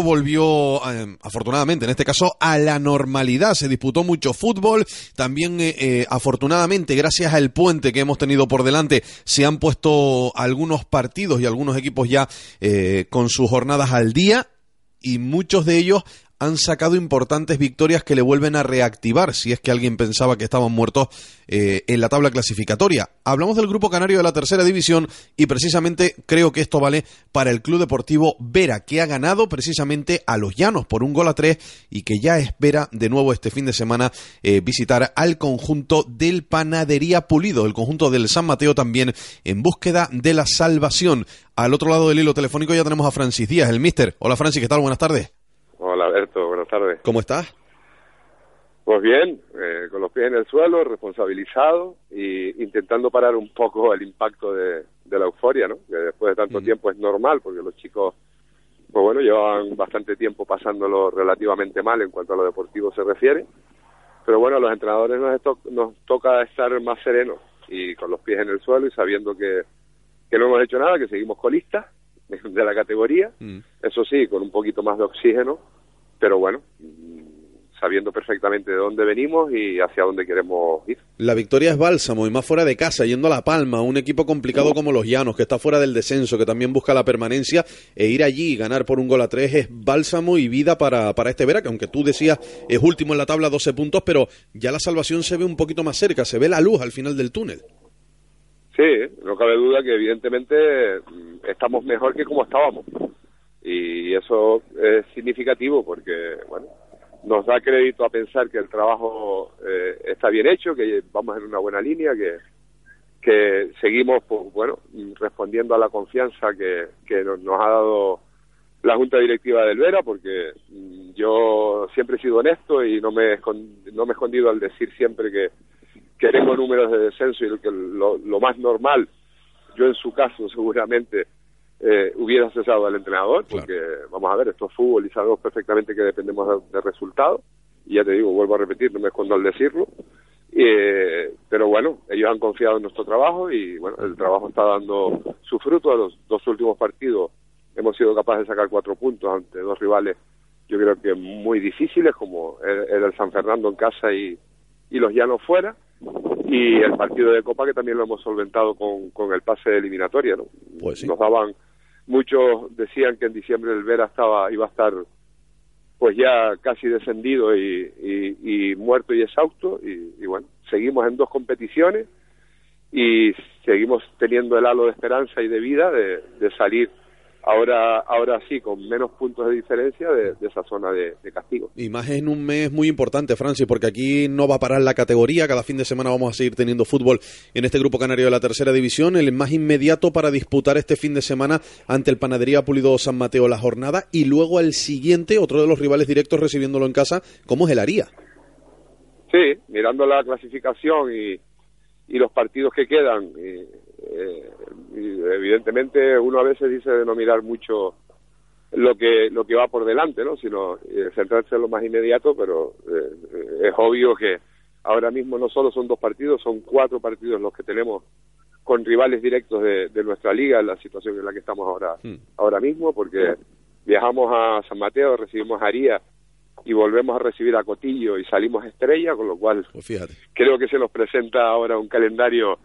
Volvió eh, afortunadamente en este caso a la normalidad. Se disputó mucho fútbol. También eh, eh, afortunadamente gracias al puente que hemos tenido por delante se han puesto algunos partidos y algunos equipos ya eh, con sus jornadas al día y muchos de ellos han sacado importantes victorias que le vuelven a reactivar, si es que alguien pensaba que estaban muertos eh, en la tabla clasificatoria. Hablamos del grupo canario de la tercera división y precisamente creo que esto vale para el Club Deportivo Vera, que ha ganado precisamente a los Llanos por un gol a tres y que ya espera de nuevo este fin de semana eh, visitar al conjunto del Panadería Pulido, el conjunto del San Mateo también en búsqueda de la salvación. Al otro lado del hilo telefónico ya tenemos a Francis Díaz, el mister. Hola Francis, ¿qué tal? Buenas tardes. Alberto, buenas tardes. ¿Cómo estás? Pues bien, eh, con los pies en el suelo, responsabilizado y intentando parar un poco el impacto de, de la euforia, ¿no? Que después de tanto Mm. tiempo es normal, porque los chicos, pues bueno, llevaban bastante tiempo pasándolo relativamente mal en cuanto a lo deportivo se refiere. Pero bueno, a los entrenadores nos, nos toca estar más serenos y con los pies en el suelo y sabiendo que, que no hemos hecho nada, que seguimos colistas de la categoría, Mm. eso sí, con un poquito más de oxígeno, pero bueno, mm, sabiendo perfectamente de dónde venimos y hacia dónde queremos ir. La victoria es bálsamo y más fuera de casa, yendo a La Palma, un equipo complicado como los Llanos, que está fuera del descenso, que también busca la permanencia, e ir allí y ganar por un gol a tres es bálsamo y vida para, para este Vera, que aunque tú decías es último en la tabla, 12 puntos, pero ya la salvación se ve un poquito más cerca, se ve la luz al final del túnel. Sí, no cabe duda que evidentemente mm, estamos mejor que como estábamos. Y eso es significativo porque, bueno, nos da crédito a pensar que el trabajo eh, está bien hecho, que vamos en una buena línea, que, que seguimos, pues, bueno, respondiendo a la confianza que, que nos, ha dado la Junta Directiva del Vera, porque mm, yo siempre he sido honesto y no me, no me he escondido al decir siempre que, que tengo números de descenso y lo, lo, lo más normal, yo en su caso seguramente eh, hubiera cesado al entrenador, porque vamos a ver, esto es fútbol y sabemos perfectamente que dependemos de, de resultados, y ya te digo, vuelvo a repetir, no me escondo al decirlo, eh, pero bueno, ellos han confiado en nuestro trabajo y bueno, el trabajo está dando su fruto. A los dos últimos partidos hemos sido capaces de sacar cuatro puntos ante dos rivales, yo creo que muy difíciles, como el, el San Fernando en casa y, y los Llanos fuera, y el partido de Copa que también lo hemos solventado con, con el pase de eliminatoria. ¿no? Pues sí. Nos daban, muchos decían que en diciembre el Vera estaba, iba a estar pues ya casi descendido y, y, y muerto y exhausto. Y, y bueno, seguimos en dos competiciones y seguimos teniendo el halo de esperanza y de vida de, de salir ahora ahora sí con menos puntos de diferencia de, de esa zona de, de castigo. Y más en un mes muy importante, Francis, porque aquí no va a parar la categoría. Cada fin de semana vamos a seguir teniendo fútbol en este grupo canario de la tercera división. El más inmediato para disputar este fin de semana ante el Panadería Pulido San Mateo la jornada. Y luego el siguiente, otro de los rivales directos recibiéndolo en casa, como es el Aría. Sí, mirando la clasificación y, y los partidos que quedan, y, eh, evidentemente uno a veces dice de no mirar mucho lo que lo que va por delante, ¿no? Sino eh, centrarse en lo más inmediato, pero eh, es obvio que ahora mismo no solo son dos partidos, son cuatro partidos los que tenemos con rivales directos de, de nuestra liga, en la situación en la que estamos ahora ahora mismo, porque viajamos a San Mateo, recibimos a Aría y volvemos a recibir a Cotillo y salimos Estrella, con lo cual Pues fíjate. creo que se nos presenta ahora un calendario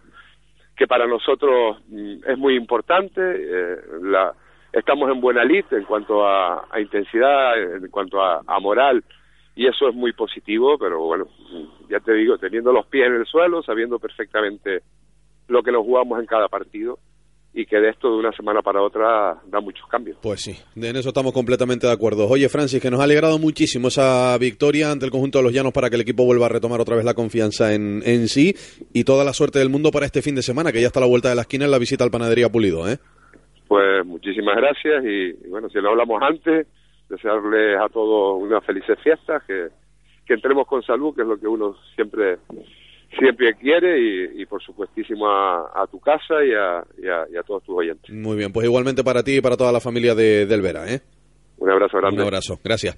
que para nosotros mm, es muy importante. eh, la, estamos en buena lid en cuanto a, a intensidad, en cuanto a, a moral, y eso es muy positivo, pero bueno, mm, ya te digo, teniendo los pies en el suelo, sabiendo perfectamente lo que nos jugamos en cada partido, y que de esto de una semana para otra da muchos cambios. Pues sí, en eso estamos completamente de acuerdo. Oye, Francis, que nos ha alegrado muchísimo esa victoria ante el conjunto de los Llanos para que el equipo vuelva a retomar otra vez la confianza en, en sí y toda la suerte del mundo para este fin de semana, que ya está a la vuelta de la esquina en la visita al Panadería Pulido, ¿eh? Pues muchísimas gracias y, y bueno, si no hablamos antes, desearles a todos unas felices fiestas, que, que entremos con salud, que es lo que uno siempre siempre quiere y, por supuestísimo a, tu casa y a, y, a, todos tus oyentes. Muy bien, pues igualmente para ti y para toda la familia de, del Vera, ¿eh? Un abrazo grande. Un abrazo, gracias.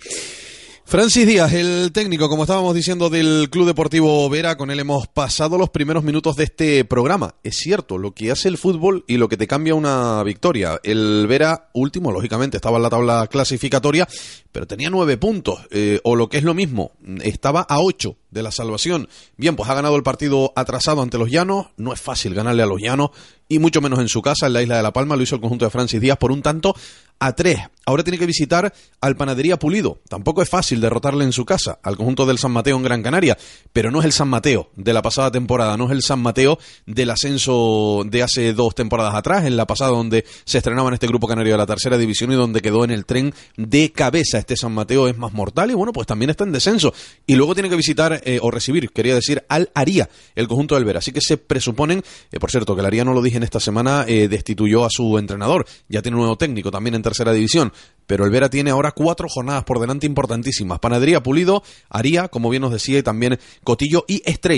Francis Díaz, el técnico, como estábamos diciendo, del Club Deportivo Vera, con él hemos pasado los primeros minutos de este programa. Es cierto, lo que hace el fútbol y lo que te cambia una victoria. El Vera, último, lógicamente, estaba en la tabla clasificatoria, pero tenía nueve puntos, eh, o lo que es lo mismo, estaba a ocho de la salvación. Bien, pues ha ganado el partido atrasado ante los Llanos, no es fácil ganarle a los Llanos, y mucho menos en su casa, en la isla de La Palma, lo hizo el conjunto de Francis Díaz por un tanto a tres. Ahora tiene que visitar al Panadería Pulido. Tampoco es fácil derrotarle en su casa al conjunto del San Mateo en Gran Canaria, pero no es el San Mateo de la pasada temporada, no es el San Mateo del ascenso de hace dos temporadas atrás, en la pasada donde se estrenaba en este grupo canario de la tercera división y donde quedó en el tren de cabeza. Este San Mateo es más mortal y bueno, pues también está en descenso. Y luego tiene que visitar eh, o recibir, quería decir, al Aría, el conjunto del Vera. Así que se presuponen, eh, por cierto, que el Aría no lo dije en esta semana, eh, destituyó a su entrenador. Ya tiene un nuevo técnico también entre tercera división. Pero el Vera tiene ahora cuatro jornadas por delante importantísimas. Panadería Pulido, Aría, como bien nos decía, y también Cotillo y Estrella.